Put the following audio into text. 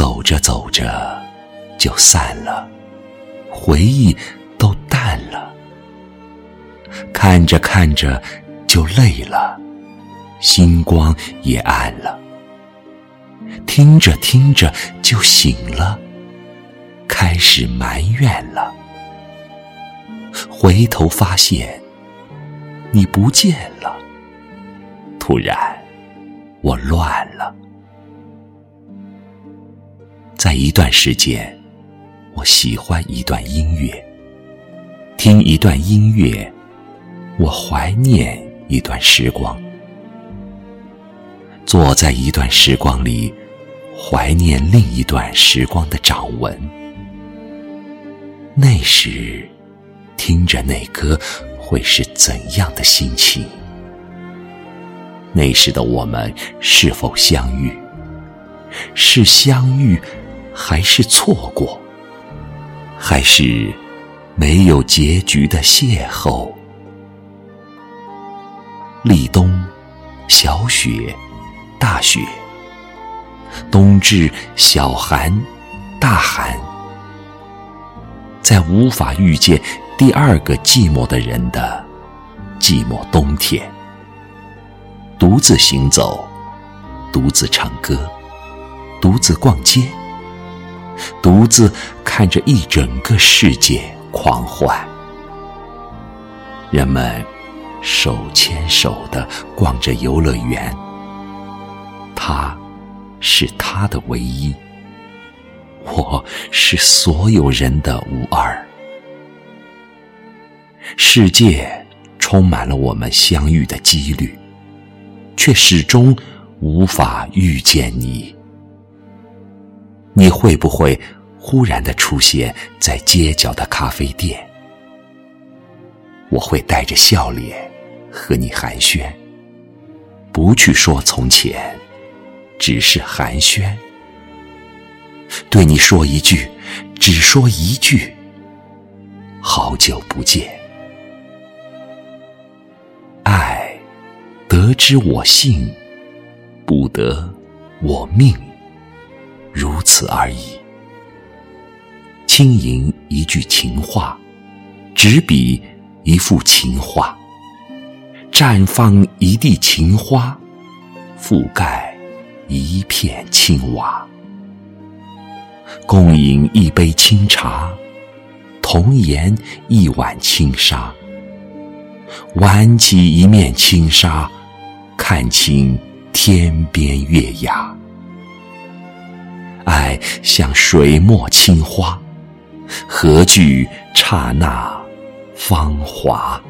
走着走着就散了，回忆都淡了；看着看着就累了。星光也暗了，听着听着就醒了，开始埋怨了。回头发现你不见了，突然我乱了。在一段时间，我喜欢一段音乐，听一段音乐，我怀念一段时光。坐在一段时光里，怀念另一段时光的掌纹。那时，听着那歌，会是怎样的心情？那时的我们是否相遇？是相遇，还是错过？还是没有结局的邂逅？立冬，小雪。大雪，冬至小寒，大寒，在无法遇见第二个寂寞的人的寂寞冬天，独自行走，独自唱歌，独自逛街，独自看着一整个世界狂欢。人们手牵手的逛着游乐园。他，是他的唯一。我是所有人的无二。世界充满了我们相遇的几率，却始终无法遇见你。你会不会忽然的出现在街角的咖啡店？我会带着笑脸和你寒暄，不去说从前。只是寒暄，对你说一句，只说一句，好久不见。爱，得之我幸，不得我命，如此而已。轻吟一句情话，执笔一幅情画，绽放一地情花，覆盖。一片青瓦，共饮一杯清茶，同研一碗清沙，挽起一面轻纱，看清天边月牙。像水墨青花，何惧刹那芳华？